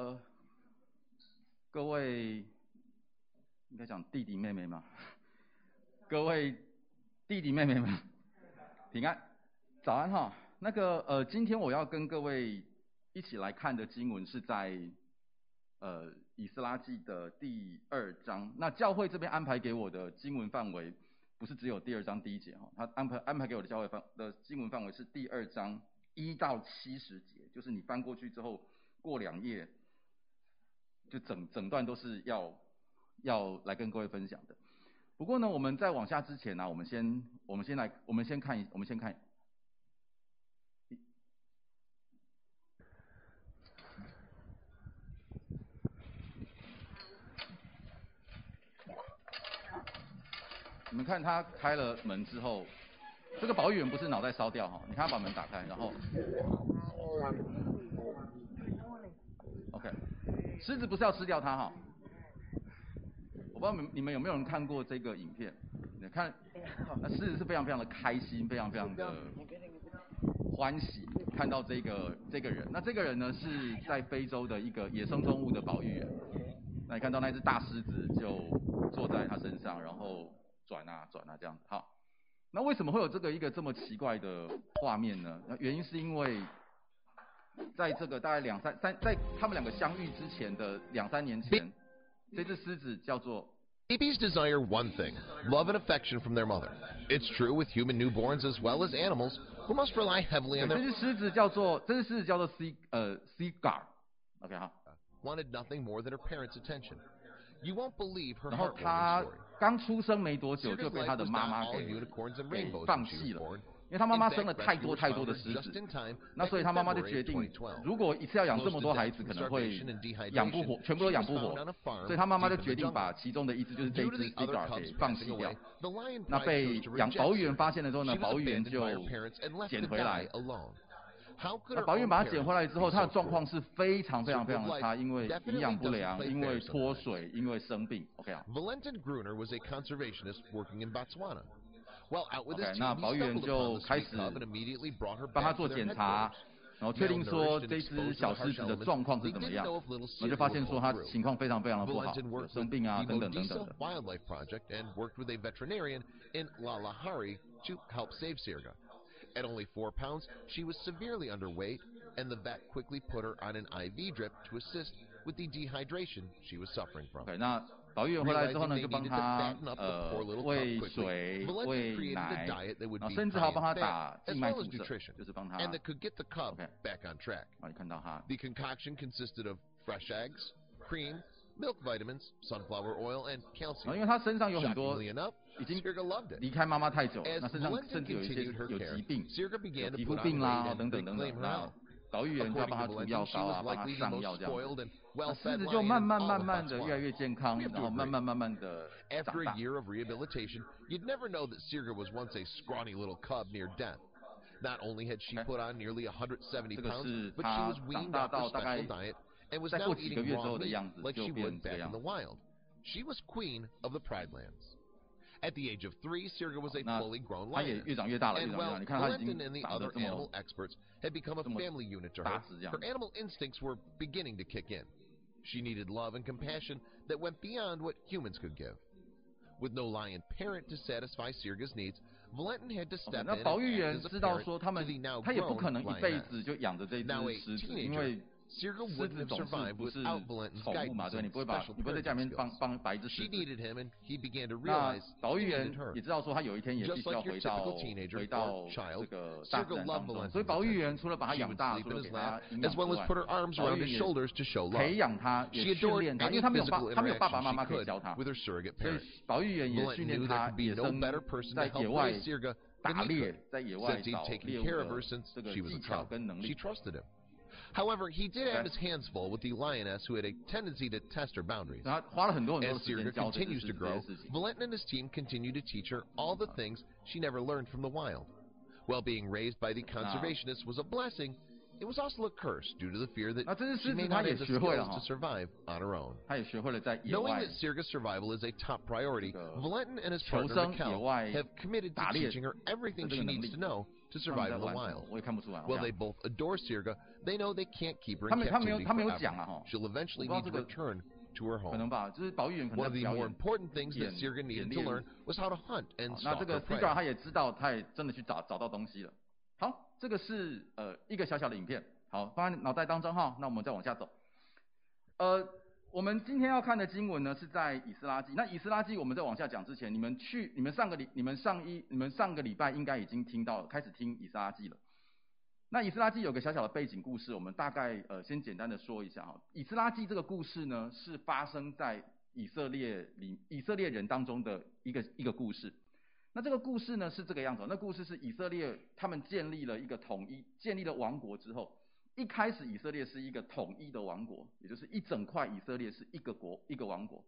呃，各位应该讲弟弟妹妹吗？各位弟弟妹妹们，平安，早安哈。那个呃，今天我要跟各位一起来看的经文是在呃以斯拉记的第二章。那教会这边安排给我的经文范围不是只有第二章第一节哈，他安排安排给我的教会范的经文范围是第二章一到七十节，就是你翻过去之后过两页，就整整段都是要要来跟各位分享的。不过呢，我们在往下之前呢、啊，我们先我们先来我们先看一我们先看。你们看他开了门之后，这个保育员不是脑袋烧掉哈？你看他把门打开，然后狮子不是要吃掉它哈？我不知道你们你们有没有人看过这个影片？你看，那狮子是非常非常的开心，非常非常的欢喜看到这个这个人。那这个人呢是在非洲的一个野生动物的保育员。那你看到那只大狮子就坐在他身上，然后。转啊转啊这样子，好，那为什么会有这个一个这么奇怪的画面呢？那原因是因为，在这个大概两三三，在他们两个相遇之前的两三年前，这只狮子叫做。Babies desire one thing, love and affection from their mother. It's true with human newborns as well as animals who must rely heavily on their. 这只狮子叫做，这只狮子叫做 C 呃 Sigar，OK 哈。Wanted nothing more than her parents' attention. You won't believe her 然后他刚出生没多久就被他的妈妈给给放弃了， 因为他妈妈生了太多太多的狮子，那所以他妈妈就决定，如果一次要养这么多孩子，可能会养不活，全部都养不活，所以他妈妈就决定把其中的一只，就是这只 Sigar 给放弃掉。那被养保育员发现了之后呢，保育员就捡回来。那保育员把它捡回来之后，它的状况是非常非常非常的差，因为营养不良，因为脱水，因为生病。OK 啊。OK，那保育员就开始帮他做检查，然后确定说这只小狮子的状况是怎么样，然后就发现说它情况非常非常的不好，生病啊等等等等的。At only four pounds, she was severely underweight, and the vet quickly put her on an IV drip to assist with the dehydration she was suffering from. Okay, 那 保育员回来之后呢，就帮他呃喂水、喂奶，然后甚至还要帮他打静脉注射，就是帮他。And that could get the cub back on track. 啊，你看到哈。The concoction consisted of fresh eggs, cream, milk vitamins, sunflower oil, and calcium. 因为他身上有很多已经离开妈妈太久，那身上甚至有一些有疾病，皮肤病啦等等等等。那保育员就要帮他涂药膏啊，帮他上药这样。那狮子就慢慢慢慢的越来越健康，然后慢慢慢慢的长大。After a year of rehabilitation, you'd never know that Sigar was once a scrawny little cub near death. Not only had she put on nearly 170 pounds, but she was weaned off a special diet and was now eating raw meat like she would back in the wild. She was queen of the Pride Lands. At the age of three, Sigar was a oh, fully grown lion. And while Valentin and the other animal experts had become a family unit to her, her animal instincts were beginning to kick in. She needed love and compassion that went beyond what humans could give. With no lion parent to satisfy Sigar's needs, Valentin had to step in and act as a parent to the now grown lioness. Now a teenager, 狮子总是不是宠物嘛？对，你不会把，你不会在家里面放放白只狮子。那保育员也知道说，他有一天也必须要回到回到这个大自然当中，所以保育员除了把他养大，除了给他营养之外，保育员也培养他，也训练他，因为他没有 However, he did have his hands full with the lioness who had a tendency to test her boundaries. As Sigar continues to grow, Valentin and his team continue to teach her all the things she never learned from the wild. While being raised by the conservationists was a blessing, it was also a curse due to the fear that she may not have the skills to survive on her own. Knowing that Sigar's survival is a top priority, Valentin and his partner Mikkel have committed to teaching her everything she needs to know to survive in the wild. 我也看不出来。While they both adore Sirga, they know they can't keep her 他 in 们他没有 captivity 他没有 forever. 讲啊哈。She'll eventually need to return to her home. 吧，就是保育员可 One 能 of 在 the more。important things that 演 Sirga needed 演 to learn was how to hunt and 那 stalk 这 her 个 prey. 他也知道，他也真的去找找到东西了。好，这个是呃一个小小的影片，好放在脑袋当中哈。那我们再往下走。呃，我们今天要看的经文呢是在以斯拉记。那以斯拉记我们在往下讲之前，你们去你们上个礼你们上一你们上个礼拜应该已经听到了，开始听以斯拉记了。那以斯拉记有个小小的背景故事，我们大概呃先简单的说一下哈。以斯拉记这个故事呢是发生在以色列里以色列人当中的一个一个故事。那这个故事呢是这个样子，那故事是以色列他们建立了一个统一，建立了王国之后，一开始以色列是一个统一的王国，也就是一整块以色列是一个国一个王国。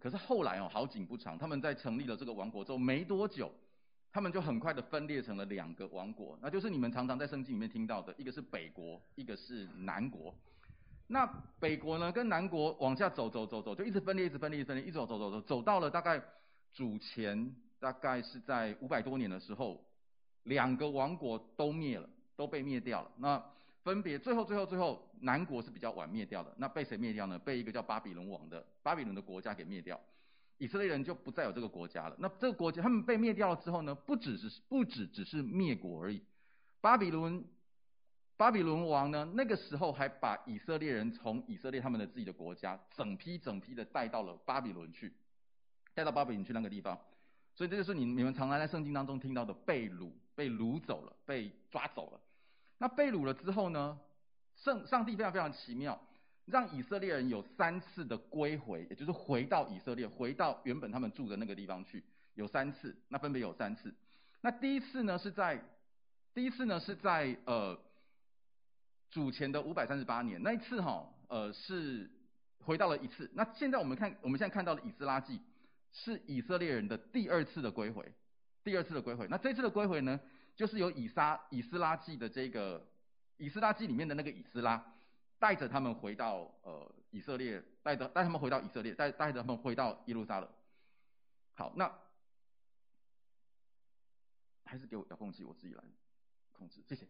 可是后来哦好景不长，他们在成立了这个王国之后没多久。他们就很快的分裂成了两个王国，那就是你们常常在圣经里面听到的，一个是北国，一个是南国。那北国呢，跟南国往下走走走走，就一直分裂，一直分裂，一直分裂，一直走走走走，走到了大概主前大概是在五百多年的时候，两个王国都灭了，都被灭掉了。那分别最后最后最后，南国是比较晚灭掉的，那被谁灭掉呢？被一个叫巴比伦王的巴比伦的国家给灭掉。以色列人就不再有这个国家了。那这个国家他们被灭掉了之后呢，不只是不只只是灭国而已。巴比伦巴比伦王呢，那个时候还把以色列人从以色列他们的自己的国家整批整批的带到了巴比伦去，带到巴比伦去那个地方。所以这就是你你们常常在圣经当中听到的被掳、被掳走了、被抓走了。那被掳了之后呢，圣上帝非常非常奇妙。让以色列人有三次的归回，也就是回到以色列，回到原本他们住的那个地方去，有三次，那分别有三次。那第一次呢是在，第一次呢是在呃主前的五百三十八年，那一次哈、哦，呃是回到了一次。那现在我们看，我们现在看到的以斯拉记是以色列人的第二次的归回，第二次的归回。那这次的归回呢，就是由以撒以斯拉记的这个以斯拉记里面的那个以斯拉。带着他们回到呃以色列，带着带他们回到以色列，带带着他们回到耶路撒冷。好，那还是给我遥控器，我自己来控制，谢谢。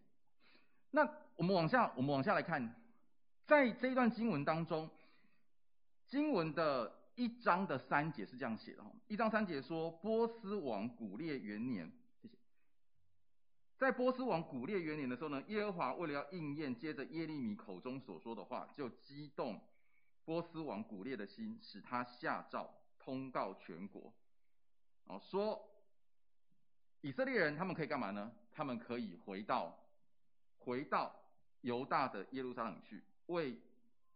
那我们往下，我们往下来看，在这一段经文当中，经文的一章的三节是这样写的哈，一章三节说，波斯王古列元年。在波斯王古列元年的时候呢，耶和华为了要应验接着耶利米口中所说的话，就激动波斯王古列的心，使他下诏通告全国，哦，说以色列人他们可以干嘛呢？他们可以回到回到犹大的耶路撒冷去，为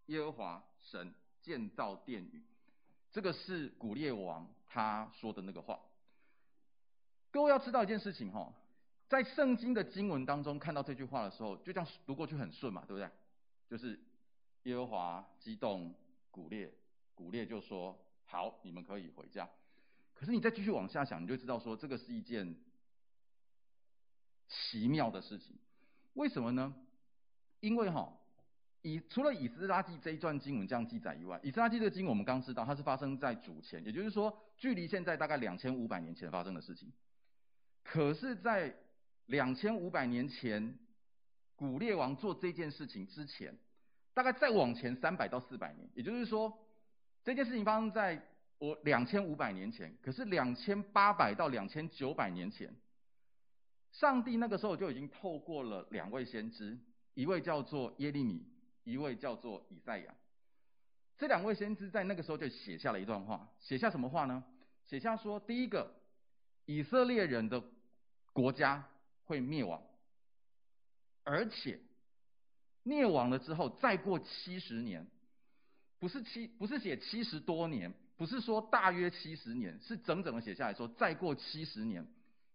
耶和华神建造殿宇。这个是古列王他说的那个话。各位要知道一件事情哈。在圣经的经文当中看到这句话的时候，就这样读过去很顺嘛，对不对？就是耶和华激动古列，古列就说：“好，你们可以回家。”可是你再继续往下想，你就知道说这个是一件奇妙的事情。为什么呢？因为哈，以除了以斯拉记这一段经文这样记载以外，以斯拉记这个经文我们刚知道它是发生在主前，也就是说距离现在大概两千五百年前发生的事情。可是，在两千五百年前，古列王做这件事情之前，大概再往前三百到四百年，也就是说，这件事情发生在我两千五百年前。可是两千八百到两千九百年前，上帝那个时候就已经透过了两位先知，一位叫做耶利米，一位叫做以赛亚。这两位先知在那个时候就写下了一段话，写下什么话呢？写下说，第一个，以色列人的国家。会灭亡，而且灭亡了之后，再过七十年，不是七，不是写七十多年，不是说大约七十年，是整整的写下来说，再过七十年，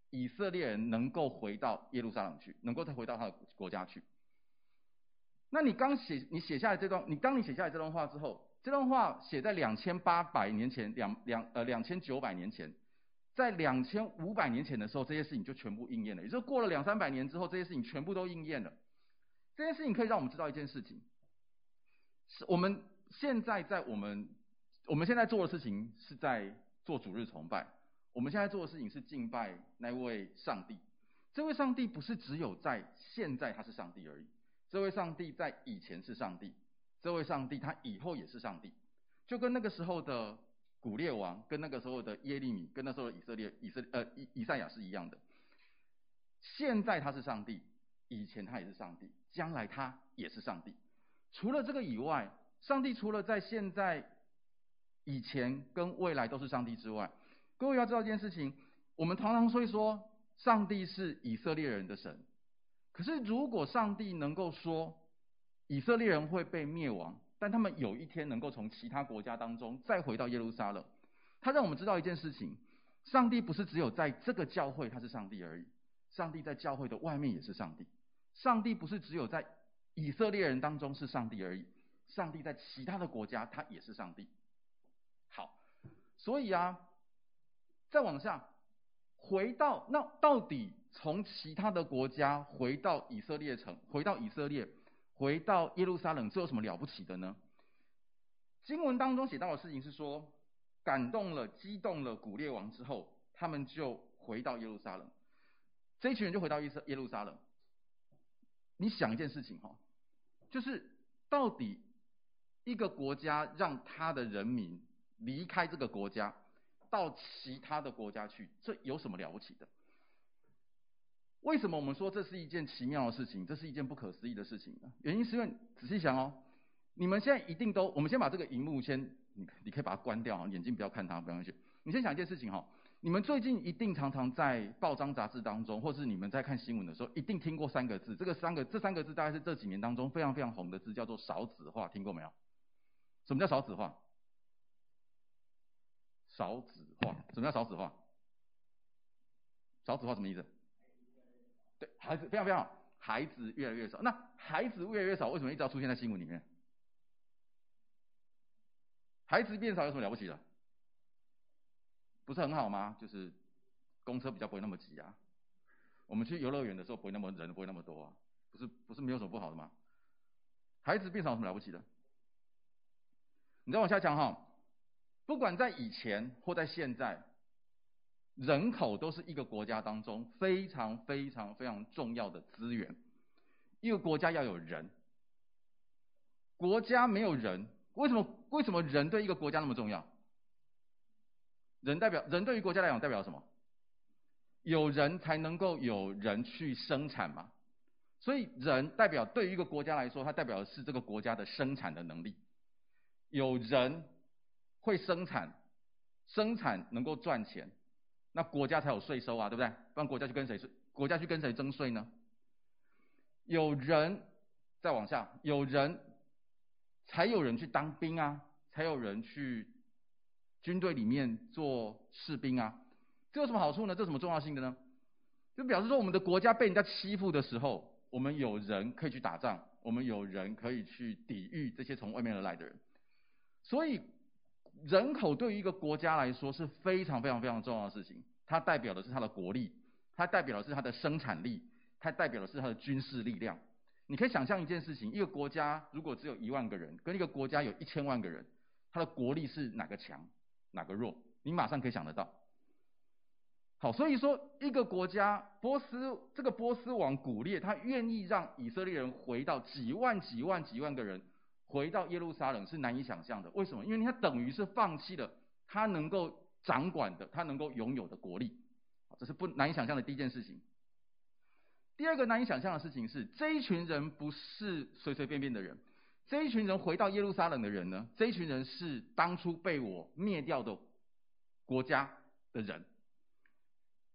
以色列人能够回到耶路撒冷去，能够再回到他的国家去。那你刚写，你写下来这段，你当你写下来这段话之后，这段话写在两千八百年前，两两呃两千九百年前。在两千五百年前的时候，这些事情就全部应验了。也就是过了两三百年之后，这些事情全部都应验了。这件事情可以让我们知道一件事情：是我们现在在我们我们现在做的事情是在做主日崇拜。我们现在做的事情是敬拜那位上帝。这位上帝不是只有在现在他是上帝而已，这位上帝在以前是上帝，这位上帝他以后也是上帝，就跟那个时候的古列王，跟那个时候的耶利米，跟那时候的以色列以色列呃以以赛亚是一样的。现在他是上帝，以前他也是上帝，将来他也是上帝。除了这个以外，上帝除了在现在、以前跟未来都是上帝之外，各位要知道一件事情，我们常常会说。上帝是以色列人的神，可是如果上帝能够说以色列人会被灭亡，但他们有一天能够从其他国家当中再回到耶路撒冷，他让我们知道一件事情：上帝不是只有在这个教会他是上帝而已，上帝在教会的外面也是上帝。上帝不是只有在以色列人当中是上帝而已，上帝在其他的国家他也是上帝。好，所以啊，再往下。回到那到底从其他的国家回到以色列城，回到以色列，回到耶路撒冷，这有什么了不起的呢？经文当中写到的事情是说，感动了、激动了古列王之后，他们就回到耶路撒冷，这一群人就回到耶耶路撒冷。你想一件事情哈，就是到底一个国家让他的人民离开这个国家。到其他的国家去，这有什么了不起的？为什么我们说这是一件奇妙的事情？这是一件不可思议的事情呢？原因是因为仔细想哦，你们现在一定都，我们先把这个荧幕先，你你可以把它关掉，眼睛不要看它，不要去。你先想一件事情哈，你们最近一定常常在报章杂志当中，或是你们在看新闻的时候，一定听过三个字，这个三个这三个字大概是这几年当中非常非常红的字，叫做少子化，听过没有？什么叫少子化？少子化，什么叫少子化？少子化什么意思？对，孩子非常非常好，孩子越来越少。那孩子越来越少，为什么一直要出现在新闻里面？孩子变少有什么了不起的？不是很好吗？就是公车比较不会那么挤啊。我们去游乐园的时候不会那么人不会那么多啊。不是不是没有什么不好的吗？孩子变少有什么了不起的？你再往下讲哈。不管在以前或在现在，人口都是一个国家当中非常非常非常重要的资源。一个国家要有人，国家没有人，为什么？为什么人对一个国家那么重要？人代表人对于国家来讲代表什么？有人才能够有人去生产嘛。所以人代表对于一个国家来说，它代表的是这个国家的生产的能力。有人。会生产，生产能够赚钱，那国家才有税收啊，对不对？不然国家去跟谁税？国家去跟谁征税呢？有人再往下，有人才有人去当兵啊，才有人去军队里面做士兵啊。这有什么好处呢？这有什么重要性的呢？就表示说，我们的国家被人家欺负的时候，我们有人可以去打仗，我们有人可以去抵御这些从外面而来的人，所以。人口对于一个国家来说是非常非常非常重要的事情，它代表的是它的国力，它代表的是它的生产力，它代表的是它的军事力量。你可以想象一件事情，一个国家如果只有一万个人，跟一个国家有一千万个人，它的国力是哪个强，哪个弱？你马上可以想得到。好，所以说一个国家，波斯这个波斯王古列，他愿意让以色列人回到几万几万几万个人。回到耶路撒冷是难以想象的，为什么？因为他等于是放弃了他能够掌管的、他能够拥有的国力，这是不难以想象的第一件事情。第二个难以想象的事情是，这一群人不是随随便便的人，这一群人回到耶路撒冷的人呢？这一群人是当初被我灭掉的国家的人，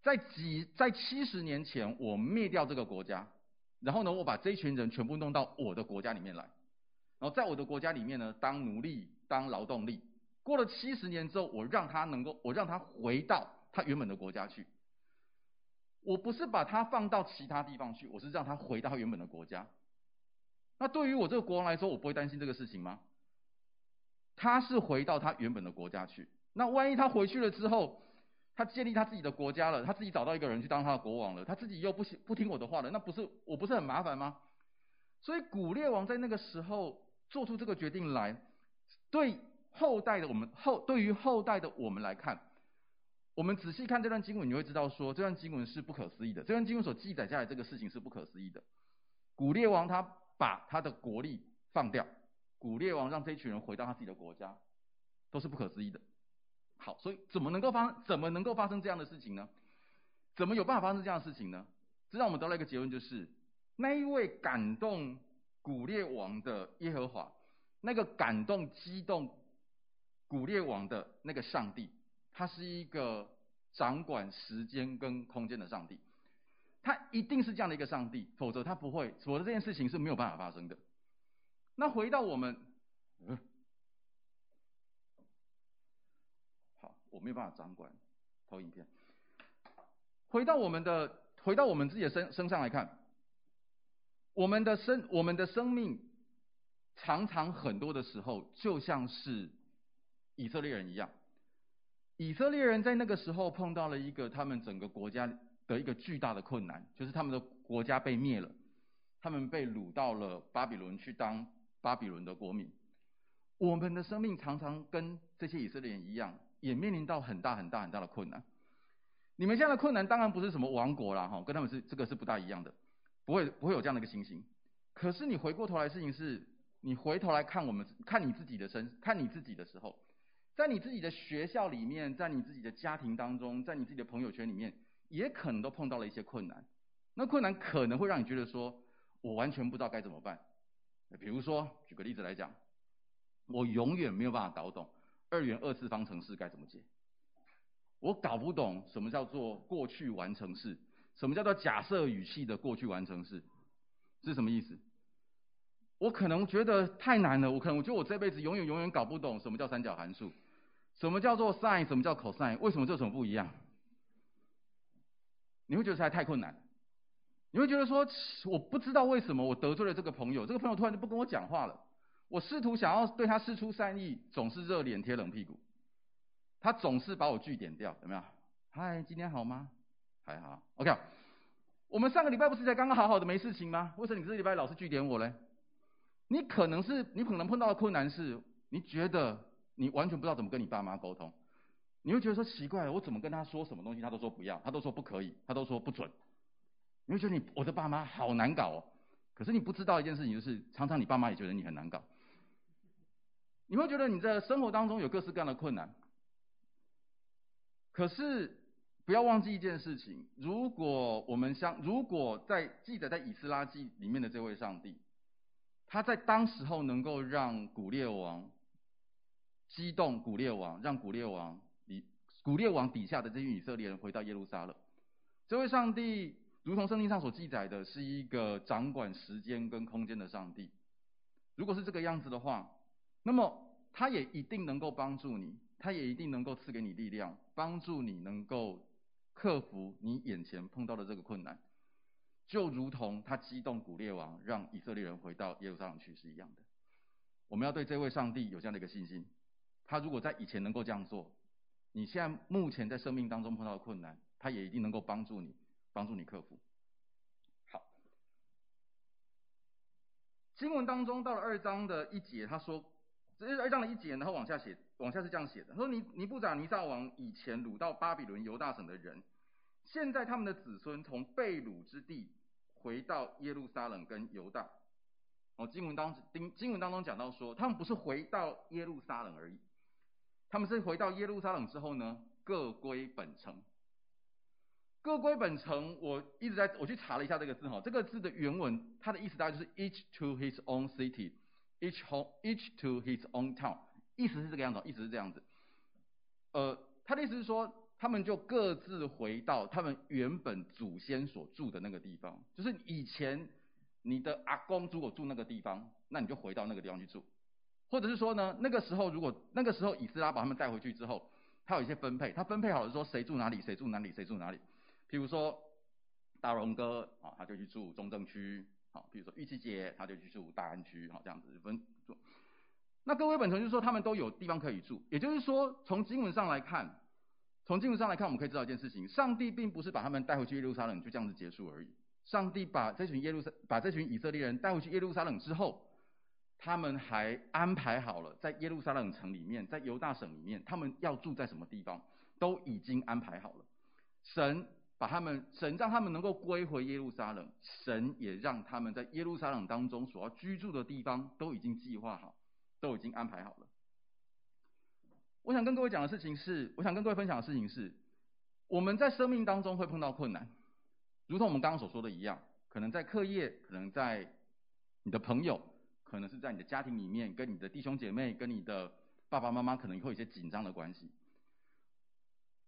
在几在七十年前，我灭掉这个国家，然后呢，我把这一群人全部弄到我的国家里面来。然后在我的国家里面呢，当奴隶，当劳动力。过了七十年之后，我让他能够，我让他回到他原本的国家去。我不是把他放到其他地方去，我是让他回到原本的国家。那对于我这个国王来说，我不会担心这个事情吗？他是回到他原本的国家去。那万一他回去了之后，他建立他自己的国家了，他自己找到一个人去当他的国王了，他自己又不不听我的话了，那不是我不是很麻烦吗？所以古列王在那个时候。做出这个决定来，对后代的我们后对于后代的我们来看，我们仔细看这段经文，你会知道说，这段经文是不可思议的。这段经文所记载下来这个事情是不可思议的。古列王他把他的国力放掉，古列王让这一群人回到他自己的国家，都是不可思议的。好，所以怎么能够发怎么能够发生这样的事情呢？怎么有办法发生这样的事情呢？这让我们得到一个结论，就是那一位感动古列王的耶和华，那个感动激动古列王的那个上帝。他是一个掌管时间跟空间的上帝，他一定是这样的一个上帝，否则他不会，否则这件事情是没有办法发生的。那回到我们，嗯，好，我没有办法掌管投影片。回到我们的，回到我们自己的身身上来看，我们的生，我们的生命，常常很多的时候，就像是以色列人一样。以色列人在那个时候碰到了一个他们整个国家的一个巨大的困难，就是他们的国家被灭了，他们被掳到了巴比伦去当巴比伦的国民。我们的生命常常跟这些以色列人一样，也面临到很大很大很大的困难。你们现在的困难当然不是什么亡国啦，哈，跟他们是这个是不大一样的，不会不会有这样的一个情形。可是你回过头来，事情是你回头来看我们看你自己的身，看你自己的时候。在你自己的学校里面，在你自己的家庭当中，在你自己的朋友圈里面，也可能都碰到了一些困难。那困难可能会让你觉得说，我完全不知道该怎么办。比如说，举个例子来讲，我永远没有办法搞懂二元二次方程式该怎么解。我搞不懂什么叫做过去完成式，什么叫做假设语气的过去完成式，是什么意思？我可能觉得太难了，我可能我觉得我这辈子永远永远搞不懂什么叫三角函数，什么叫做 sin，什么叫 cosine，为什么这有什么不一样？你会觉得实在太困难，你会觉得说我不知道为什么我得罪了这个朋友，这个朋友突然就不跟我讲话了，我试图想要对他释出善意，总是热脸贴冷屁股，他总是把我句点掉，有没有？嗨，今天好吗？还好，OK。我们上个礼拜不是才刚刚好好的没事情吗？为什么你这礼拜老是句点我嘞？你可能是你可能碰到的困难是，你觉得你完全不知道怎么跟你爸妈沟通，你会觉得说奇怪，我怎么跟他说什么东西，他都说不要，他都说不可以，他都说不准。你会觉得你我的爸妈好难搞哦，可是你不知道一件事情，就是常常你爸妈也觉得你很难搞。你会觉得你在生活当中有各式各样的困难，可是不要忘记一件事情，如果我们相如果在记得在以斯拉记里面的这位上帝。他在当时候能够让古列王激动古列王，让古列王底古列王底下的这群以色列人回到耶路撒冷。这位上帝，如同圣经上所记载的，是一个掌管时间跟空间的上帝。如果是这个样子的话，那么他也一定能够帮助你，他也一定能够赐给你力量，帮助你能够克服你眼前碰到的这个困难。就如同他激动古列王，让以色列人回到耶路撒冷去是一样的。我们要对这位上帝有这样的一个信心。他如果在以前能够这样做，你现在目前在生命当中碰到的困难，他也一定能够帮助你，帮助你克服。好，经文当中到了二章的一节，他说，二章的一节，然后往下写，往下是这样写的，他说尼尼布甲尼撒王以前掳到巴比伦犹大省的人，现在他们的子孙从被掳之地。回到耶路撒冷跟犹大，哦，经文当经经文当中讲到说，他们不是回到耶路撒冷而已，他们是回到耶路撒冷之后呢，各归本城。各归本城，我一直在我去查了一下这个字哈，这个字的原文，它的意思大概就是 each to his own city Each home each to his own town，意思是这个样子，意思是这样子。呃，他的意思是说。他们就各自回到他们原本祖先所住的那个地方，就是以前你的阿公如果住那个地方，那你就回到那个地方去住，或者是说呢，那个时候如果那个时候以斯拉把他们带回去之后，他有一些分配，他分配好了说谁住哪里，谁住哪里，谁住哪里。譬如说大荣哥啊，他就去住中正区，好，比如说玉琪姐，他就去住大安区，好，这样子分住。那各位本城就是说他们都有地方可以住，也就是说从经文上来看。从经文上来看，我们可以知道一件事情：上帝并不是把他们带回去耶路撒冷就这样子结束而已。上帝把这群耶路撒把这群以色列人带回去耶路撒冷之后，他们还安排好了在耶路撒冷城里面，在犹大省里面，他们要住在什么地方？都已经安排好了。神把他们，神让他们能够归回耶路撒冷，神也让他们在耶路撒冷当中所要居住的地方都已经计划好，都已经安排好了。我想跟各位讲的事情是，我想跟各位分享的事情是，我们在生命当中会碰到困难，如同我们刚刚所说的一样，可能在课业，可能在你的朋友，可能是在你的家庭里面，跟你的弟兄姐妹，跟你的爸爸妈妈，可能会有一些紧张的关系。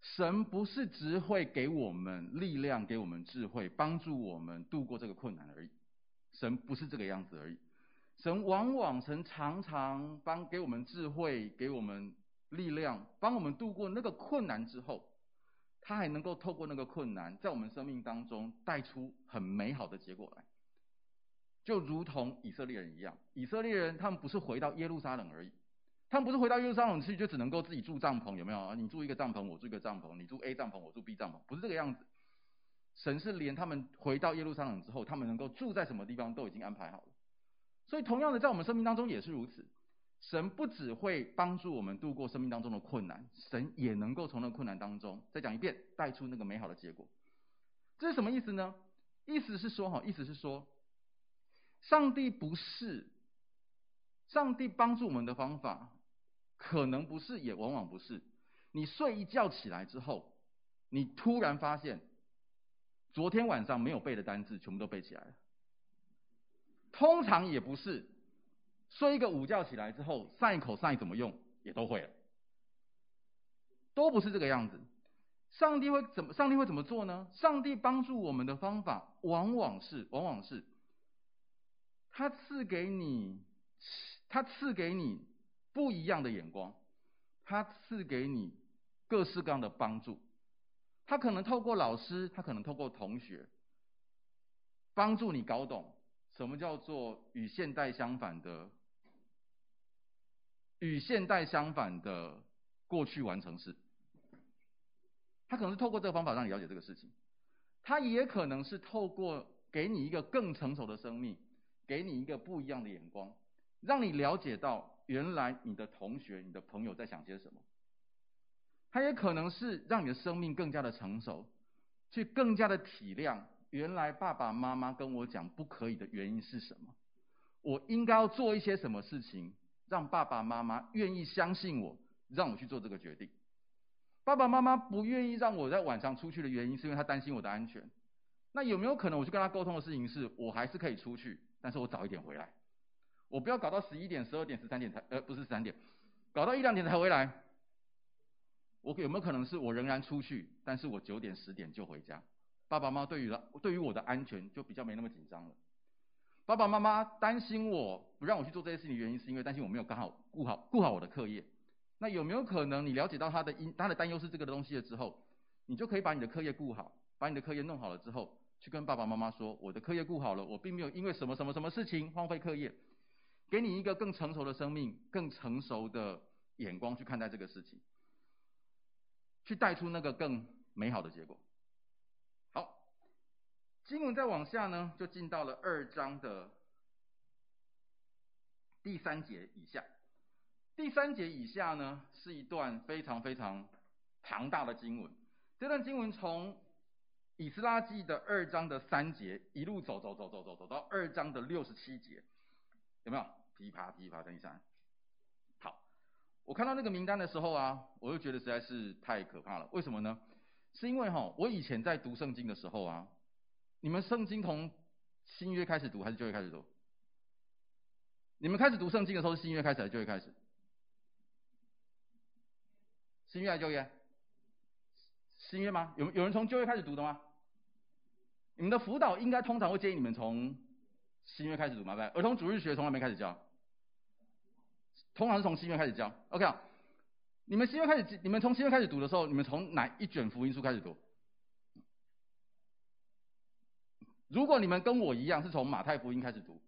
神不是只会给我们力量，给我们智慧，帮助我们度过这个困难而已。神不是这个样子而已。神往往神常常帮给我们智慧，给我们。力量帮我们度过那个困难之后，他还能够透过那个困难，在我们生命当中带出很美好的结果来。就如同以色列人一样，以色列人他们不是回到耶路撒冷而已，他们不是回到耶路撒冷去就只能够自己住帐篷，有没有？你住一个帐篷，我住一个帐篷，你住 A 帐篷，我住 B 帐篷，不是这个样子。神是连他们回到耶路撒冷之后，他们能够住在什么地方都已经安排好了。所以同样的，在我们生命当中也是如此。神不只会帮助我们度过生命当中的困难，神也能够从那个困难当中，再讲一遍，带出那个美好的结果。这是什么意思呢？意思是说，哈，意思是说，上帝不是，上帝帮助我们的方法，可能不是，也往往不是。你睡一觉起来之后，你突然发现，昨天晚上没有背的单字全部都背起来了。通常也不是。睡一个午觉起来之后，sin、cos 怎么用也都会了，都不是这个样子。上帝会怎么？上帝会怎么做呢？上帝帮助我们的方法，往往是，往往是，他赐给你，他赐给你不一样的眼光，他赐给你各式各样的帮助。他可能透过老师，他可能透过同学，帮助你搞懂什么叫做与现代相反的。与现代相反的过去完成式，他可能是透过这个方法让你了解这个事情，他也可能是透过给你一个更成熟的生命，给你一个不一样的眼光，让你了解到原来你的同学、你的朋友在想些什么。他也可能是让你的生命更加的成熟，去更加的体谅原来爸爸妈妈跟我讲不可以的原因是什么，我应该要做一些什么事情。让爸爸妈妈愿意相信我，让我去做这个决定。爸爸妈妈不愿意让我在晚上出去的原因，是因为他担心我的安全。那有没有可能我去跟他沟通的事情是，我还是可以出去，但是我早一点回来，我不要搞到十一点、十二点、十三点才，呃，不是十三点，搞到一两点才回来。我有没有可能是我仍然出去，但是我九点、十点就回家？爸爸妈妈对于了，对于我的安全就比较没那么紧张了。爸爸妈妈担心我不让我去做这些事情的原因，是因为担心我没有刚好顾好顾好我的课业。那有没有可能你了解到他的因他的担忧是这个东西了之后，你就可以把你的课业顾好，把你的课业弄好了之后，去跟爸爸妈妈说，我的课业顾好了，我并没有因为什么什么什么事情荒废课业，给你一个更成熟的生命，更成熟的眼光去看待这个事情，去带出那个更美好的结果。好经文再往下呢，就进到了二章的第三节以下。第三节以下呢，是一段非常非常庞大的经文。这段经文从以斯拉记的二章的三节一路走走走走走走到二章的六十七节，有没有？噼啪噼啪，等一下。好，我看到那个名单的时候啊，我就觉得实在是太可怕了。为什么呢？是因为哈，我以前在读圣经的时候啊。你们圣经从新约开始读还是旧约开始读？你们开始读圣经的时候是新约开始还是旧约开始？新约还是旧约？新约吗？有有人从旧约开始读的吗？你们的辅导应该通常会建议你们从新约开始读吗？儿童主日学从来没开始教，通常是从新约开始教。OK 啊，你们新约开始，你们从新约开始读的时候，你们从哪一卷福音书开始读？如果你们跟我一样是从马太福音开始读，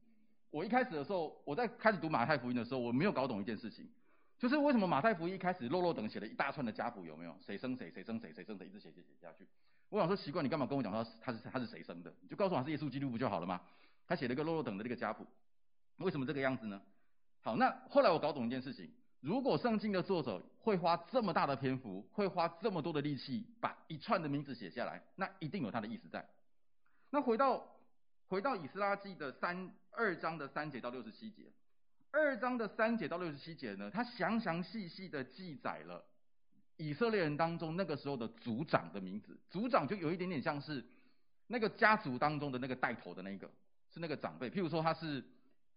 我一开始的时候，我在开始读马太福音的时候，我没有搞懂一件事情，就是为什么马太福音一开始落落等写了一大串的家谱，有没有？谁生谁，谁生谁，谁生谁，一直写写写下去。我想说奇怪，你干嘛跟我讲他他是他是谁生的？你就告诉我他是耶稣基督不就好了吗？他写了一个洛洛等的这个家谱，为什么这个样子呢？好，那后来我搞懂一件事情，如果圣经的作者会花这么大的篇幅，会花这么多的力气，把一串的名字写下来，那一定有他的意思在。那回到回到以斯拉记的三二章的三节到六十七节，二章的三节到六十七节呢，他详详细细的记载了以色列人当中那个时候的族长的名字，族长就有一点点像是那个家族当中的那个带头的那个，是那个长辈，譬如说他是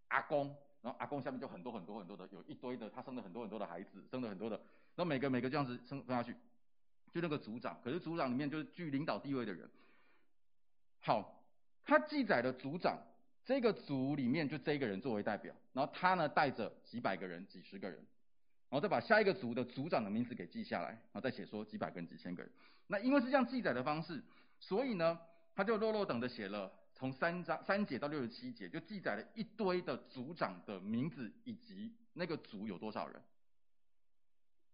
阿公。然后阿公下面就很多很多很多的，有一堆的，他生了很多很多的孩子，生了很多的，然后每个每个这样子生下去，就那个族长，可是族长里面就是具领导地位的人。好，他记载的族长，这个族里面就这一个人作为代表，然后他呢带着几百个人、几十个人，然后再把下一个族的族长的名字给记下来，然后再写说几百个人、几千个人。那因为是这样记载的方式，所以呢，他就落落等的写了。从三章三节到六十七节，就记载了一堆的族长的名字以及那个族有多少人。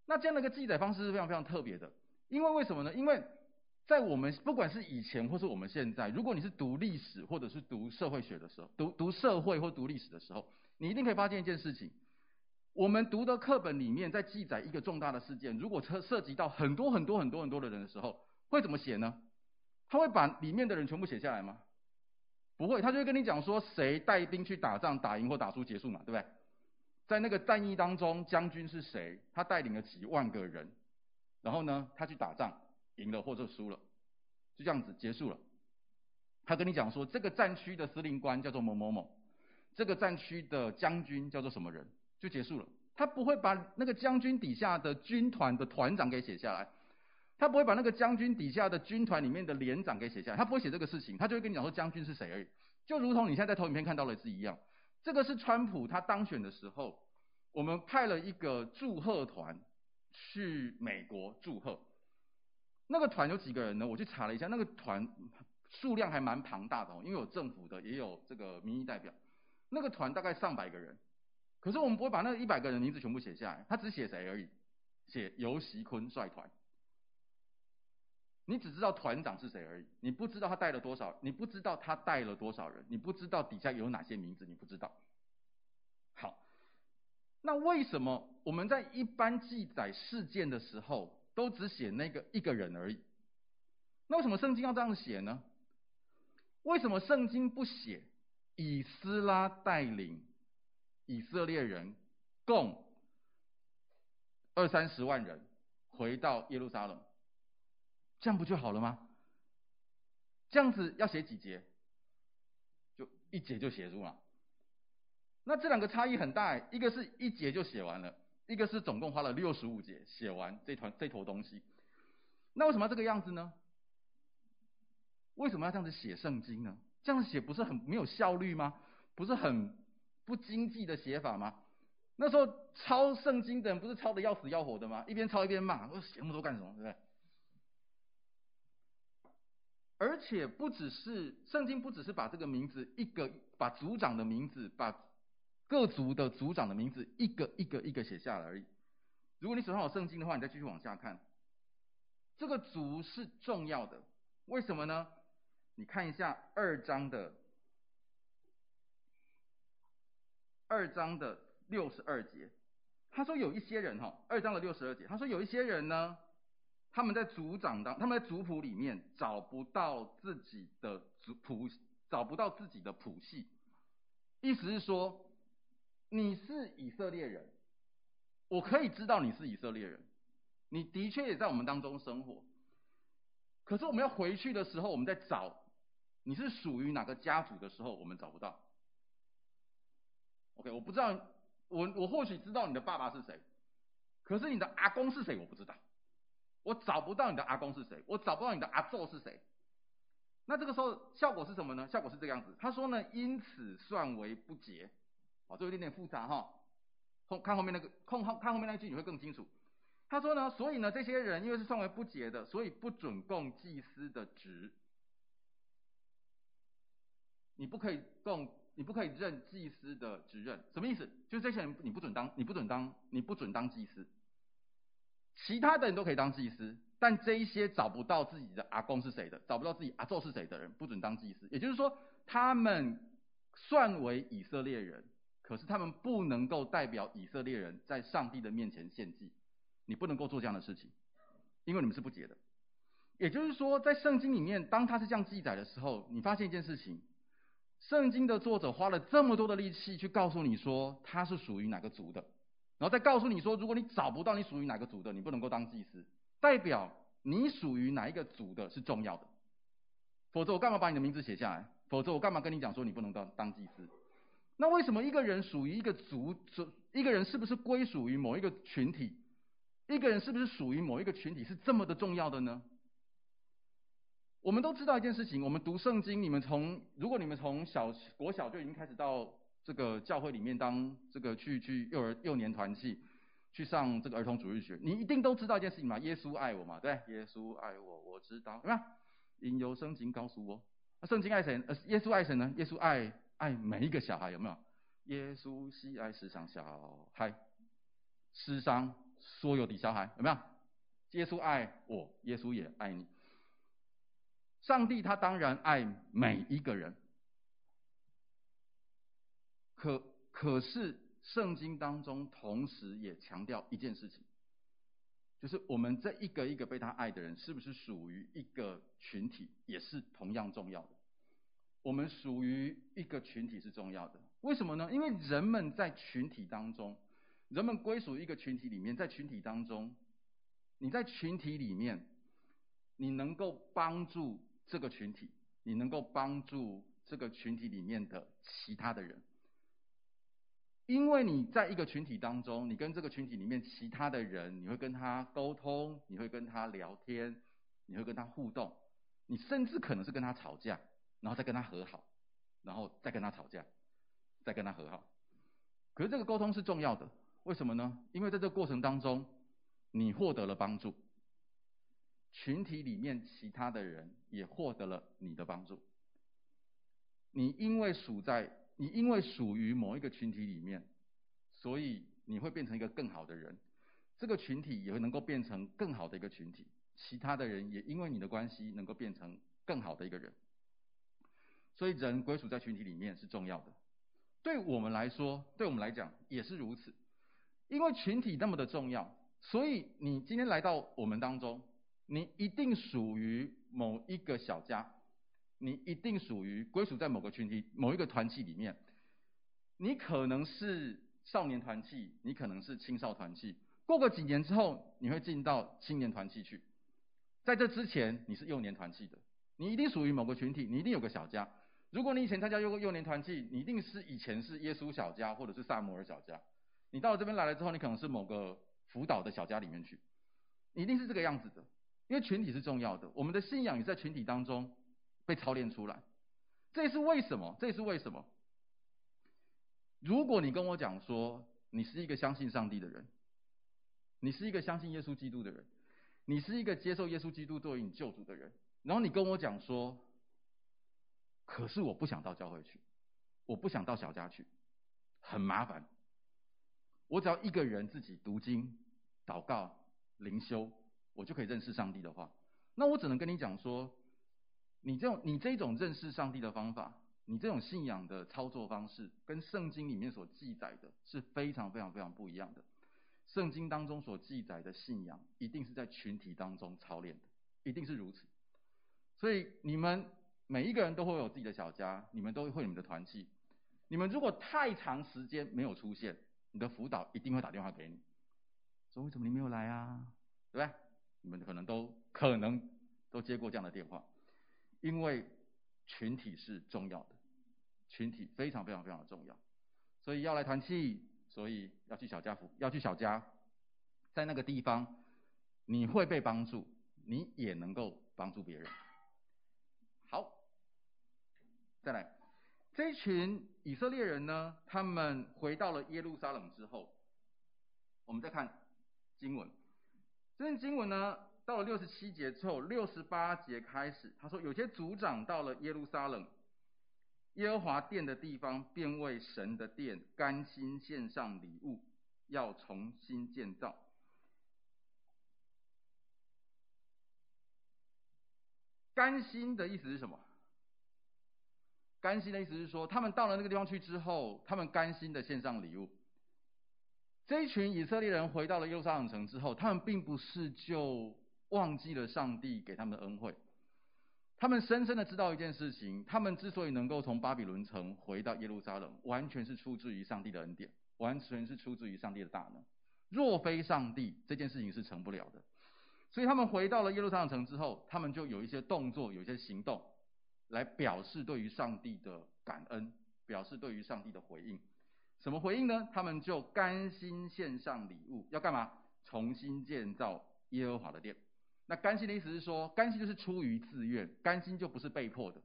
那这样的一个记载方式是非常非常特别的，因为为什么呢？因为在我们不管是以前或是我们现在，如果你是读历史或者是读社会学的时候，读读社会或读历史的时候，你一定可以发现一件事情：我们读的课本里面在记载一个重大的事件，如果涉涉及到很多很多很多很多的人的时候，会怎么写呢？他会把里面的人全部写下来吗？不会，他就会跟你讲说谁带兵去打仗，打赢或打输结束嘛，对不对？在那个战役当中，将军是谁？他带领了几万个人，然后呢，他去打仗，赢了或者输了，就这样子结束了。他跟你讲说，这个战区的司令官叫做某某某，这个战区的将军叫做什么人，就结束了。他不会把那个将军底下的军团的团长给写下来。他不会把那个将军底下的军团里面的连长给写下来，他不会写这个事情，他就会跟你讲说将军是谁而已，就如同你现在在投影片看到的是一样。这个是川普他当选的时候，我们派了一个祝贺团去美国祝贺。那个团有几个人呢？我去查了一下，那个团数量还蛮庞大的哦，因为有政府的，也有这个民意代表。那个团大概上百个人，可是我们不会把那一百个人名字全部写下来，他只写谁而已，写游锡坤率团。你只知道团长是谁而已，你不知道他带了多少，你不知道他带了多少人，你不知道底下有哪些名字，你不知道。好，那为什么我们在一般记载事件的时候，都只写那个一个人而已？那为什么圣经要这样写呢？为什么圣经不写以斯拉带领以色列人共二三十万人回到耶路撒冷？这样不就好了吗？这样子要写几节？就一节就写住了。那这两个差异很大，一个是一节就写完了，一个是总共花了六十五节写完这团这坨东西。那为什么要这个样子呢？为什么要这样子写圣经呢？这样写不是很没有效率吗？不是很不经济的写法吗？那时候抄圣经的人不是抄的要死要活的吗？一边抄一边骂，我写那么多干什么？对不对？而且不只是圣经，不只是把这个名字一个把族长的名字，把各族的族长的名字一个一个一个写下来而已。如果你手上有圣经的话，你再继续往下看，这个族是重要的，为什么呢？你看一下二章的二章的六十二节，他说有一些人哈，二章的六十二节，他说有一些人呢。他们在族长当，他们在族谱里面找不到自己的族谱，找不到自己的谱系。意思是说，你是以色列人，我可以知道你是以色列人，你的确也在我们当中生活。可是我们要回去的时候，我们在找你是属于哪个家族的时候，我们找不到。OK，我不知道，我我或许知道你的爸爸是谁，可是你的阿公是谁，我不知道。我找不到你的阿公是谁，我找不到你的阿祖是谁。那这个时候效果是什么呢？效果是这个样子。他说呢，因此算为不洁。好，这有点点复杂哈。后看后面那个，看后看后面那句你会更清楚。他说呢，所以呢，这些人因为是算为不洁的，所以不准供祭司的职。你不可以供，你不可以任祭司的职任。什么意思？就是这些人你不准当，你不准当，你不准当祭司。其他的人都可以当祭司，但这一些找不到自己的阿公是谁的，找不到自己阿宙是谁的人，不准当祭司。也就是说，他们算为以色列人，可是他们不能够代表以色列人在上帝的面前献祭，你不能够做这样的事情，因为你们是不洁的。也就是说，在圣经里面，当他是这样记载的时候，你发现一件事情：圣经的作者花了这么多的力气去告诉你说他是属于哪个族的，然后再告诉你说，如果你找不到你属于哪个族的，你不能够当祭司，代表你属于哪一个族的是重要的。否则我干嘛把你的名字写下来？否则我干嘛跟你讲说你不能当当祭司？那为什么一个人属于一个族，一个人是不是归属于某一个群体？一个人是不是属于某一个群体是这么的重要的呢？我们都知道一件事情，我们读圣经，你们从如果你们从小国小就已经开始到这个教会里面当这个去去幼儿幼年团契，去上这个儿童主日学，你一定都知道一件事情嘛？耶稣爱我嘛？对，耶稣爱我，我知道，对吧？引有圣经告诉我，圣经爱谁？呃，耶稣爱谁呢？耶稣爱爱每一个小孩，有没有？耶稣喜爱世上小孩，世上所有的小孩，有没有？耶稣爱我，耶稣也爱你。上帝他当然爱每一个人，可可是圣经当中同时也强调一件事情，就是我们这一个一个被他爱的人，是不是属于一个群体，也是同样重要的。我们属于一个群体是重要的，为什么呢？因为人们在群体当中，人们归属一个群体里面，在群体当中，你在群体里面，你能够帮助。这个群体，你能够帮助这个群体里面的其他的人，因为你在一个群体当中，你跟这个群体里面其他的人，你会跟他沟通，你会跟他聊天，你会跟他互动，你甚至可能是跟他吵架，然后再跟他和好，然后再跟他吵架，再跟他和好。可是这个沟通是重要的，为什么呢？因为在这个过程当中，你获得了帮助。群体里面其他的人也获得了你的帮助。你因为属在，你因为属于某一个群体里面，所以你会变成一个更好的人。这个群体也会能够变成更好的一个群体。其他的人也因为你的关系能够变成更好的一个人。所以人归属在群体里面是重要的。对我们来说，对我们来讲也是如此。因为群体那么的重要，所以你今天来到我们当中。你一定属于某一个小家，你一定属于归属在某个群体、某一个团契里面。你可能是少年团契，你可能是青少团契。过个几年之后，你会进到青年团契去。在这之前，你是幼年团契的，你一定属于某个群体，你一定有个小家。如果你以前参加幼幼年团契，你一定是以前是耶稣小家或者是撒摩尔小家。你到了这边来了之后，你可能是某个辅导的小家里面去，你一定是这个样子的。因为群体是重要的，我们的信仰也在群体当中被操练出来。这是为什么？这是为什么？如果你跟我讲说，你是一个相信上帝的人，你是一个相信耶稣基督的人，你是一个接受耶稣基督作为你救主的人，然后你跟我讲说，可是我不想到教会去，我不想到小家去，很麻烦。我只要一个人自己读经、祷告、灵修。我就可以认识上帝的话，那我只能跟你讲说，你这种你这种认识上帝的方法，你这种信仰的操作方式，跟圣经里面所记载的是非常非常非常不一样的。圣经当中所记载的信仰，一定是在群体当中操练的，一定是如此。所以你们每一个人都会有自己的小家，你们都会有你们的团契。你们如果太长时间没有出现，你的辅导一定会打电话给你，说为什么你没有来啊？对不对？你们可能都可能都接过这样的电话，因为群体是重要的，群体非常非常非常的重要，所以要来团契，所以要去小家福，要去小家，在那个地方你会被帮助，你也能够帮助别人。好，再来，这群以色列人呢，他们回到了耶路撒冷之后，我们再看经文。这段经文呢，到了六十七节之后，六十八节开始，他说有些族长到了耶路撒冷，耶和华殿的地方，便为神的殿甘心献上礼物，要重新建造。甘心的意思是什么？甘心的意思是说，他们到了那个地方去之后，他们甘心的献上礼物。这一群以色列人回到了耶路撒冷城之后，他们并不是就忘记了上帝给他们的恩惠，他们深深的知道一件事情：他们之所以能够从巴比伦城回到耶路撒冷，完全是出自于上帝的恩典，完全是出自于上帝的大能。若非上帝，这件事情是成不了的。所以他们回到了耶路撒冷城之后，他们就有一些动作，有一些行动，来表示对于上帝的感恩，表示对于上帝的回应。什么回应呢？他们就甘心献上礼物，要干嘛？重新建造耶和华的殿。那甘心的意思是说，甘心就是出于自愿，甘心就不是被迫的，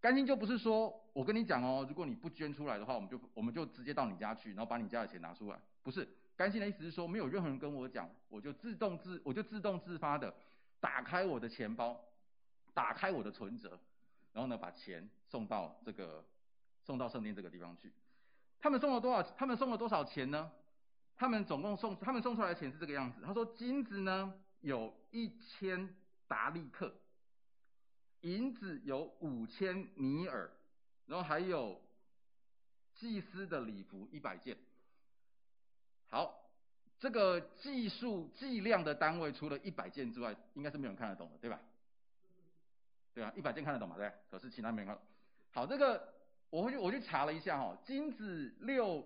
甘心就不是说我跟你讲哦，如果你不捐出来的话，我们就我们就直接到你家去，然后把你家的钱拿出来。不是，甘心的意思是说，没有任何人跟我讲，我就自动自我就自动自发的打开我的钱包，打开我的存折，然后呢，把钱送到这个送到圣殿这个地方去。他们送了多少？他们送了多少钱呢？他们总共送，他们送出来的钱是这个样子。他说，金子呢有一千达利克，银子有五千尼尔，然后还有祭司的礼服一百件。好，这个计数计量的单位除了一百件之外，应该是没有人看得懂的，对吧？对啊，一百件看得懂嘛？对，可是其他没人看。好，这个。我回去我去查了一下哈，金子六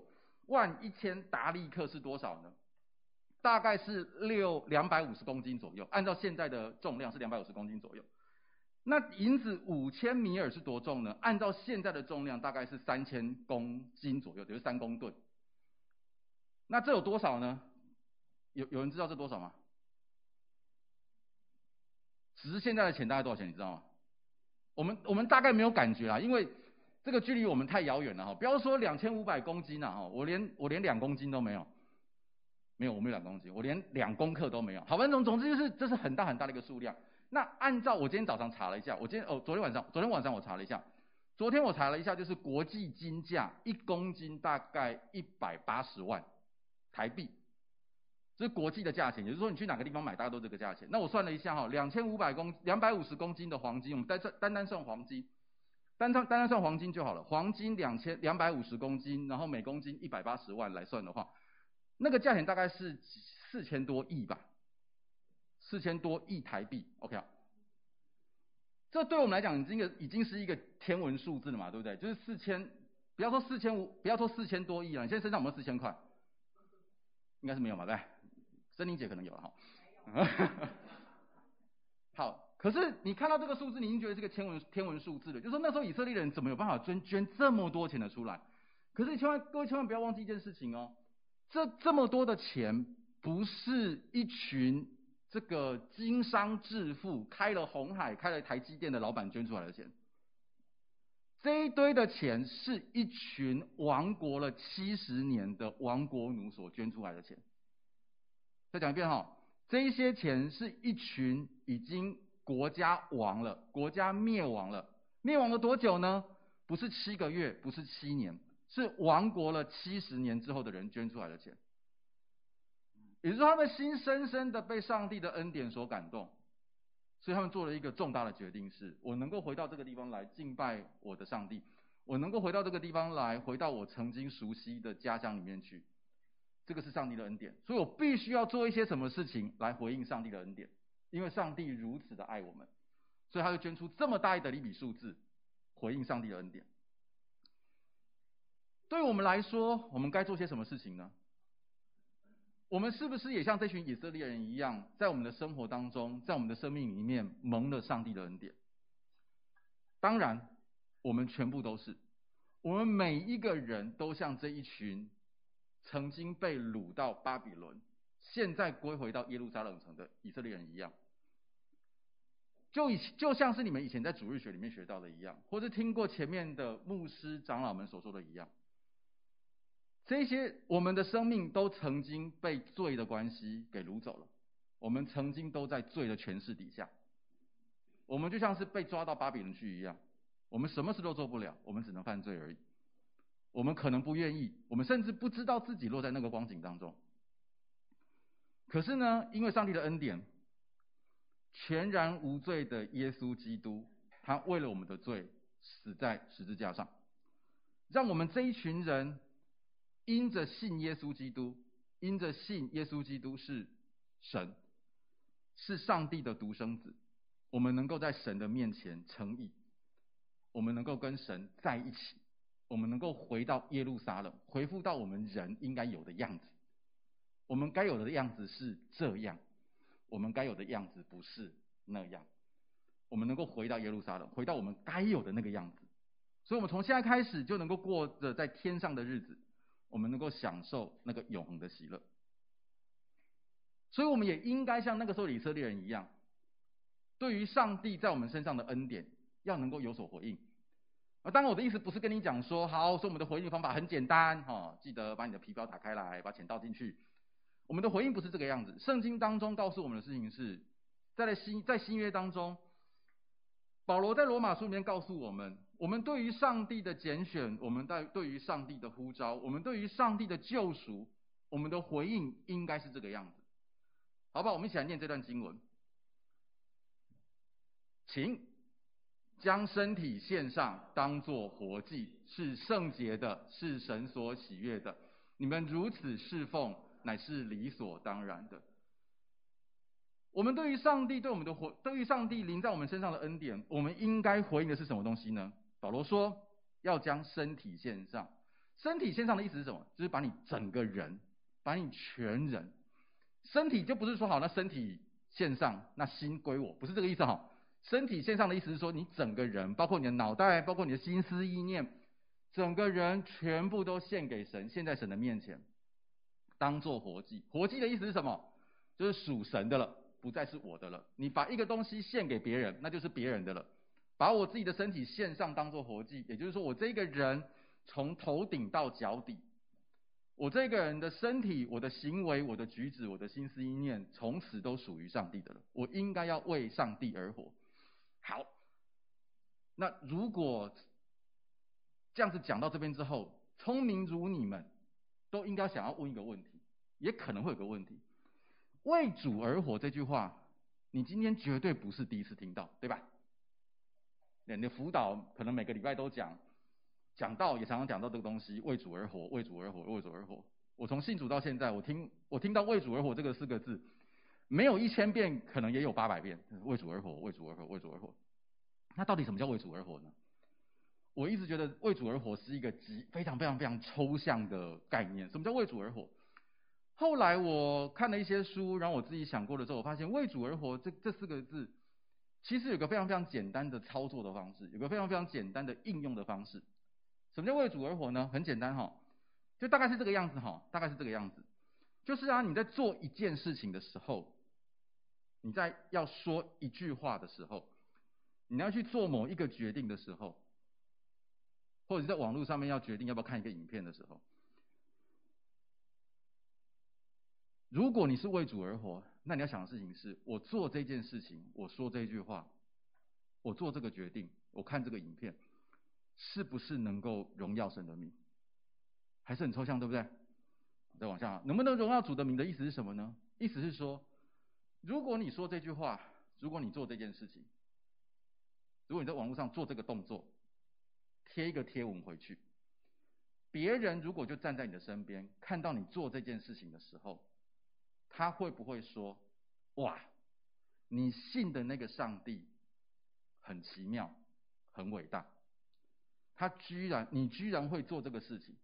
万一千达利克是多少呢？大概是六两百五十公斤左右，按照现在的重量是两百五十公斤左右。那银子五千米尔是多重呢？按照现在的重量大概是三千公斤左右，也就是三公吨。那这有多少呢？有有人知道这多少吗？只是现在的钱大概多少钱，你知道吗？我们我们大概没有感觉啊，因为。这个距离我们太遥远了哈，不要说两千五百公斤了哈，我连我连两公斤都没有，没有，我没有两公斤，我连两公克都没有。好，反正总之就是这是很大很大的一个数量。那按照我今天早上查了一下，我今天哦昨天晚上昨天晚上我查了一下，昨天我查了一下，就是国际金价一公斤大概一百八十万台币，这是国际的价钱，也就是说你去哪个地方买大概都这个价钱。那我算了一下哈，两千五百公两百五十公斤的黄金，我们单算单单算黄金。单单单单算黄金就好了，黄金两千两百五十公斤，然后每公斤一百八十万来算的话，那个价钱大概是四千多亿吧，四千多亿台币，OK 啊？这对我们来讲已经个已经是一个天文数字了嘛，对不对？就是四千，不要说四千五，不要说四千多亿了，你现在身上有没有四千块？应该是没有嘛，对？森林姐可能有了哈。好。可是你看到这个数字，你已经觉得是个天文天文数字了。就是说那时候以色列人怎么有办法捐捐这么多钱的出来？可是你千万各位千万不要忘记一件事情哦，这这么多的钱不是一群这个经商致富、开了红海、开了台积电的老板捐出来的钱。这一堆的钱是一群亡国了七十年的亡国奴所捐出来的钱。再讲一遍哈、哦，这些钱是一群已经。国家亡了，国家灭亡了，灭亡了多久呢？不是七个月，不是七年，是亡国了七十年之后的人捐出来的钱。也就是，他们心深深的被上帝的恩典所感动，所以他们做了一个重大的决定：是我能够回到这个地方来敬拜我的上帝，我能够回到这个地方来，回到我曾经熟悉的家乡里面去。这个是上帝的恩典，所以我必须要做一些什么事情来回应上帝的恩典。因为上帝如此的爱我们，所以他就捐出这么大一的一笔数字，回应上帝的恩典。对我们来说，我们该做些什么事情呢？我们是不是也像这群以色列人一样，在我们的生活当中，在我们的生命里面蒙了上帝的恩典？当然，我们全部都是，我们每一个人都像这一群曾经被掳到巴比伦。现在归回到耶路撒冷城的以色列人一样，就以就像是你们以前在主日学里面学到的一样，或者听过前面的牧师长老们所说的一样，这些我们的生命都曾经被罪的关系给掳走了，我们曾经都在罪的权势底下，我们就像是被抓到巴比伦去一样，我们什么事都做不了，我们只能犯罪而已，我们可能不愿意，我们甚至不知道自己落在那个光景当中。可是呢，因为上帝的恩典，全然无罪的耶稣基督，他为了我们的罪死在十字架上。让我们这一群人因着信耶稣基督，因着信耶稣基督是神，是上帝的独生子，我们能够在神的面前称义，我们能够跟神在一起，我们能够回到耶路撒冷，恢复到我们人应该有的样子。我们该有的样子是这样，我们该有的样子不是那样。我们能够回到耶路撒冷，回到我们该有的那个样子。所以，我们从现在开始就能够过着在天上的日子，我们能够享受那个永恒的喜乐。所以，我们也应该像那个时候以色列人一样，对于上帝在我们身上的恩典，要能够有所回应。啊，当然，我的意思不是跟你讲说，好，说我们的回应方法很简单，哈，记得把你的皮包打开来，把钱倒进去。我们的回应不是这个样子。圣经当中告诉我们的事情是，在新在新约当中，保罗在罗马书里面告诉我们，我们对于上帝的拣选，我们在对于上帝的呼召，我们对于上帝的救赎，我们的回应应该是这个样子。好不？我们一起来念这段经文，请将身体献上，当作活祭，是圣洁的，是神所喜悦的。你们如此侍奉。乃是理所当然的。我们对于上帝对我们的活，对于上帝临在我们身上的恩典，我们应该回应的是什么东西呢？保罗说要将身体献上。身体献上的意思是什么？就是把你整个人，把你全人。身体就不是说好，那身体献上，那心归我，不是这个意思哈。身体献上的意思是说，你整个人，包括你的脑袋，包括你的心思意念，整个人全部都献给神，献在神的面前。当做活祭，活祭的意思是什么？就是属神的了，不再是我的了。你把一个东西献给别人，那就是别人的了。把我自己的身体献上，当做活祭，也就是说，我这个人从头顶到脚底，我这个人的身体、我的行为、我的举止、我的心思意念，从此都属于上帝的了。我应该要为上帝而活。好，那如果这样子讲到这边之后，聪明如你们。都应该想要问一个问题，也可能会有个问题：为主而活这句话，你今天绝对不是第一次听到，对吧？你的辅导可能每个礼拜都讲，讲到也常常讲到这个东西：为主而活，为主而活，为主而活。我从信主到现在，我听我听到“为主而活”这个四个字，没有一千遍，可能也有八百遍。为主而活，为主而活，为主而活。那到底什么叫为主而活呢？我一直觉得为主而活是一个极非常非常非常抽象的概念。什么叫为主而活？后来我看了一些书，然后我自己想过了之后，我发现“为主而活”这这四个字，其实有个非常非常简单的操作的方式，有个非常非常简单的应用的方式。什么叫为主而活呢？很简单哈，就大概是这个样子哈，大概是这个样子。就是啊，你在做一件事情的时候，你在要说一句话的时候，你要去做某一个决定的时候。或者在网络上面要决定要不要看一个影片的时候，如果你是为主而活，那你要想的事情是：我做这件事情，我说这句话，我做这个决定，我看这个影片，是不是能够荣耀神的名？还是很抽象，对不对？再往下，能不能荣耀主的名的意思是什么呢？意思是说，如果你说这句话，如果你做这件事情，如果你在网络上做这个动作。贴一个贴文回去，别人如果就站在你的身边，看到你做这件事情的时候，他会不会说：“哇，你信的那个上帝很奇妙，很伟大，他居然你居然会做这个事情，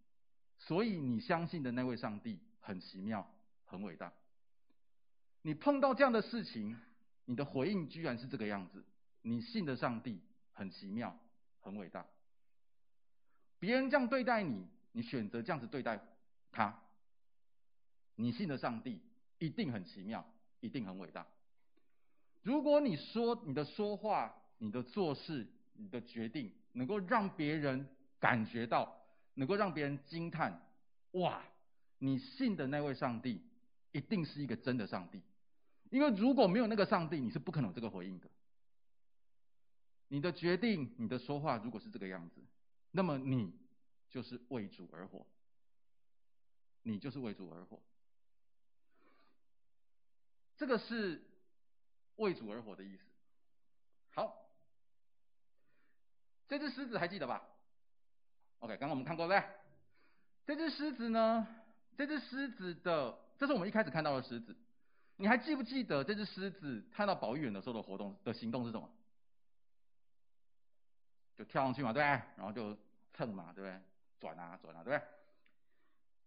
所以你相信的那位上帝很奇妙，很伟大。”你碰到这样的事情，你的回应居然是这个样子：你信的上帝很奇妙，很伟大。别人这样对待你，你选择这样子对待他，你信的上帝一定很奇妙，一定很伟大。如果你说你的说话、你的做事、你的决定，能够让别人感觉到，能够让别人惊叹，哇，你信的那位上帝一定是一个真的上帝，因为如果没有那个上帝，你是不可能有这个回应的。你的决定、你的说话，如果是这个样子。那么你就是为主而活，你就是为主而活，这个是为主而活的意思。好，这只狮子还记得吧？OK，刚刚我们看过对不对？这只狮子呢？这只狮子的，这是我们一开始看到的狮子。你还记不记得这只狮子看到保育员的时候的活动的行动是什么？就跳上去嘛，对不对？然后就蹭嘛，对不对？转啊转啊，对不对？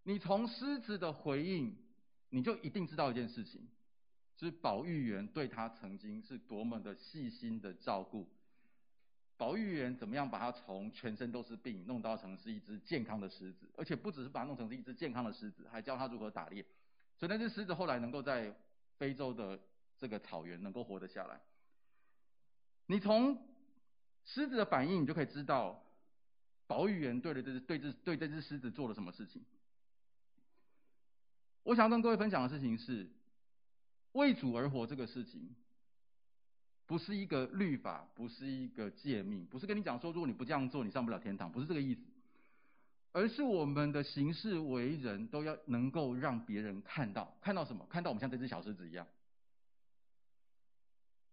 你从狮子的回应，你就一定知道一件事情，是保育员对他曾经是多么的细心的照顾。保育员怎么样把它从全身都是病弄到成是一只健康的狮子，而且不只是把它弄成是一只健康的狮子，还教它如何打猎。所以那只狮子后来能够在非洲的这个草原能够活得下来。你从狮子的反应，你就可以知道保育员对了这只对这对这只狮子做了什么事情。我想跟各位分享的事情是为主而活这个事情。不是一个律法，不是一个诫命，不是跟你讲说，如果你不这样做，你上不了天堂，不是这个意思，而是我们的行事为人，都要能够让别人看到，看到什么？看到我们像这只小狮子一样，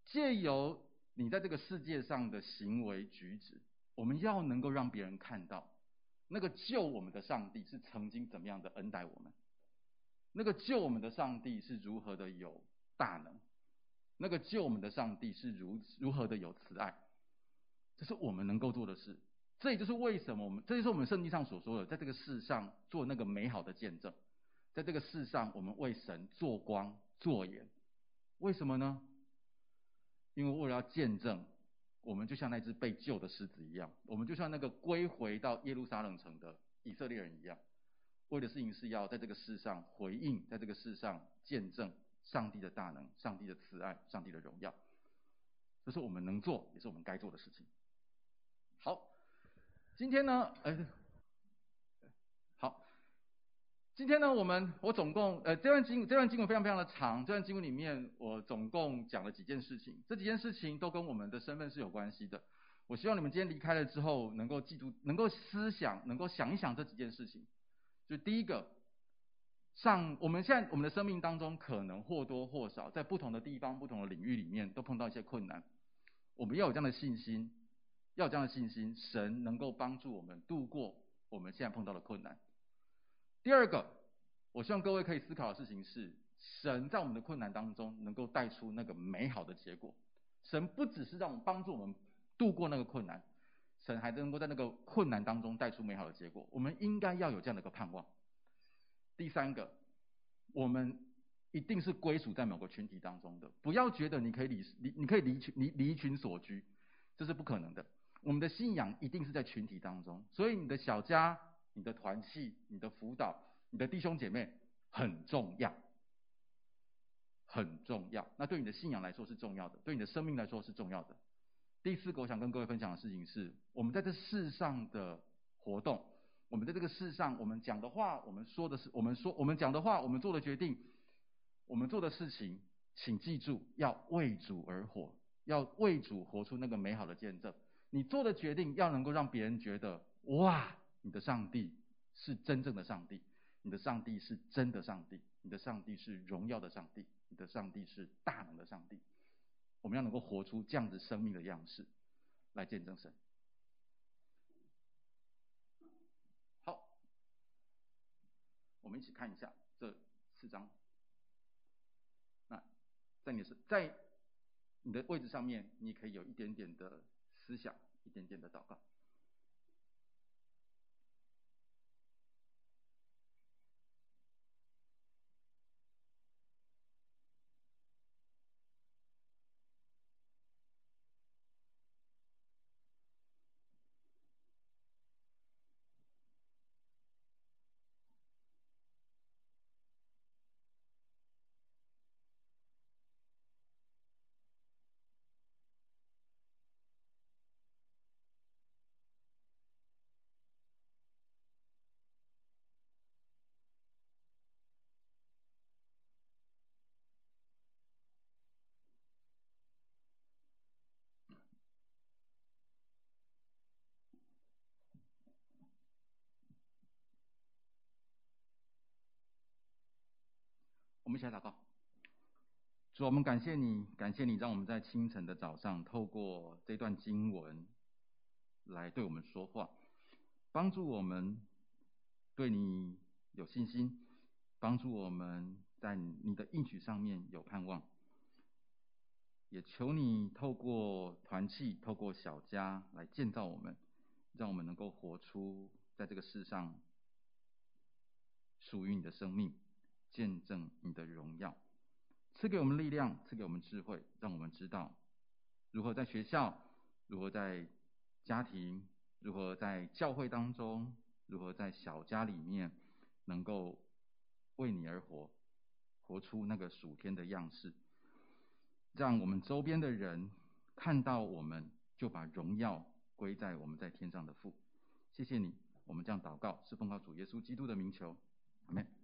借由你在这个世界上的行为举止，我们要能够让别人看到，那个救我们的上帝是曾经怎么样的恩待我们，那个救我们的上帝是如何的有大能。那个救我们的上帝是如如何的有慈爱，这是我们能够做的事。这也就是为什么我们，这就是我们圣经上所说的，在这个世上做那个美好的见证，在这个世上我们为神做光做盐。为什么呢？因为为了要见证，我们就像那只被救的狮子一样，我们就像那个归回到耶路撒冷城的以色列人一样，为的事情是要在这个世上回应，在这个世上见证。上帝的大能，上帝的慈爱，上帝的荣耀，这是我们能做，也是我们该做的事情。好，今天呢，呃，好，今天呢，我们我总共呃这段经这段经文非常非常的长，这段经文里面我总共讲了几件事情，这几件事情都跟我们的身份是有关系的。我希望你们今天离开了之后，能够记住，能够思想，能够想一想这几件事情。就第一个。上，我们现在我们的生命当中，可能或多或少在不同的地方、不同的领域里面，都碰到一些困难。我们要有这样的信心，要有这样的信心，神能够帮助我们度过我们现在碰到的困难。第二个，我希望各位可以思考的事情是，神在我们的困难当中能够带出那个美好的结果。神不只是让我们帮助我们度过那个困难，神还能够在那个困难当中带出美好的结果。我们应该要有这样的一个盼望。第三个，我们一定是归属在某个群体当中的，不要觉得你可以离离，你可以离群离离群所居，这是不可能的。我们的信仰一定是在群体当中，所以你的小家、你的团契、你的辅导、你的弟兄姐妹很重要，很重要。那对你的信仰来说是重要的，对你的生命来说是重要的。第四个，我想跟各位分享的事情是，我们在这世上的活动。我们在这个世上，我们讲的话，我们说的是，我们说，我们讲的话，我们做的决定，我们做的事情，请记住，要为主而活，要为主活出那个美好的见证。你做的决定要能够让别人觉得，哇，你的上帝是真正的上帝，你的上帝是真的上帝，你的上帝是荣耀的上帝，你的上帝是大能的上帝。我们要能够活出这样子生命的样式，来见证神。我们一起看一下这四张。那在你是在你的位置上面，你可以有一点点的思想，一点点的祷告。们一起来祷告。主，我们感谢你，感谢你让我们在清晨的早上，透过这段经文来对我们说话。帮助我们对你有信心，帮助我们在你的应许上面有盼望。也求你透过团契，透过小家来建造我们，让我们能够活出在这个世上属于你的生命，见证你的荣耀。赐给我们力量，赐给我们智慧，让我们知道如何在学校，如何在家庭，如何在教会当中，如何在小家里面，能够为你而活，活出那个属天的样式。让我们周边的人看到我们，就把荣耀归在我们在天上的父。谢谢你，我们这样祷告，是奉靠主耶稣基督的名求，阿门。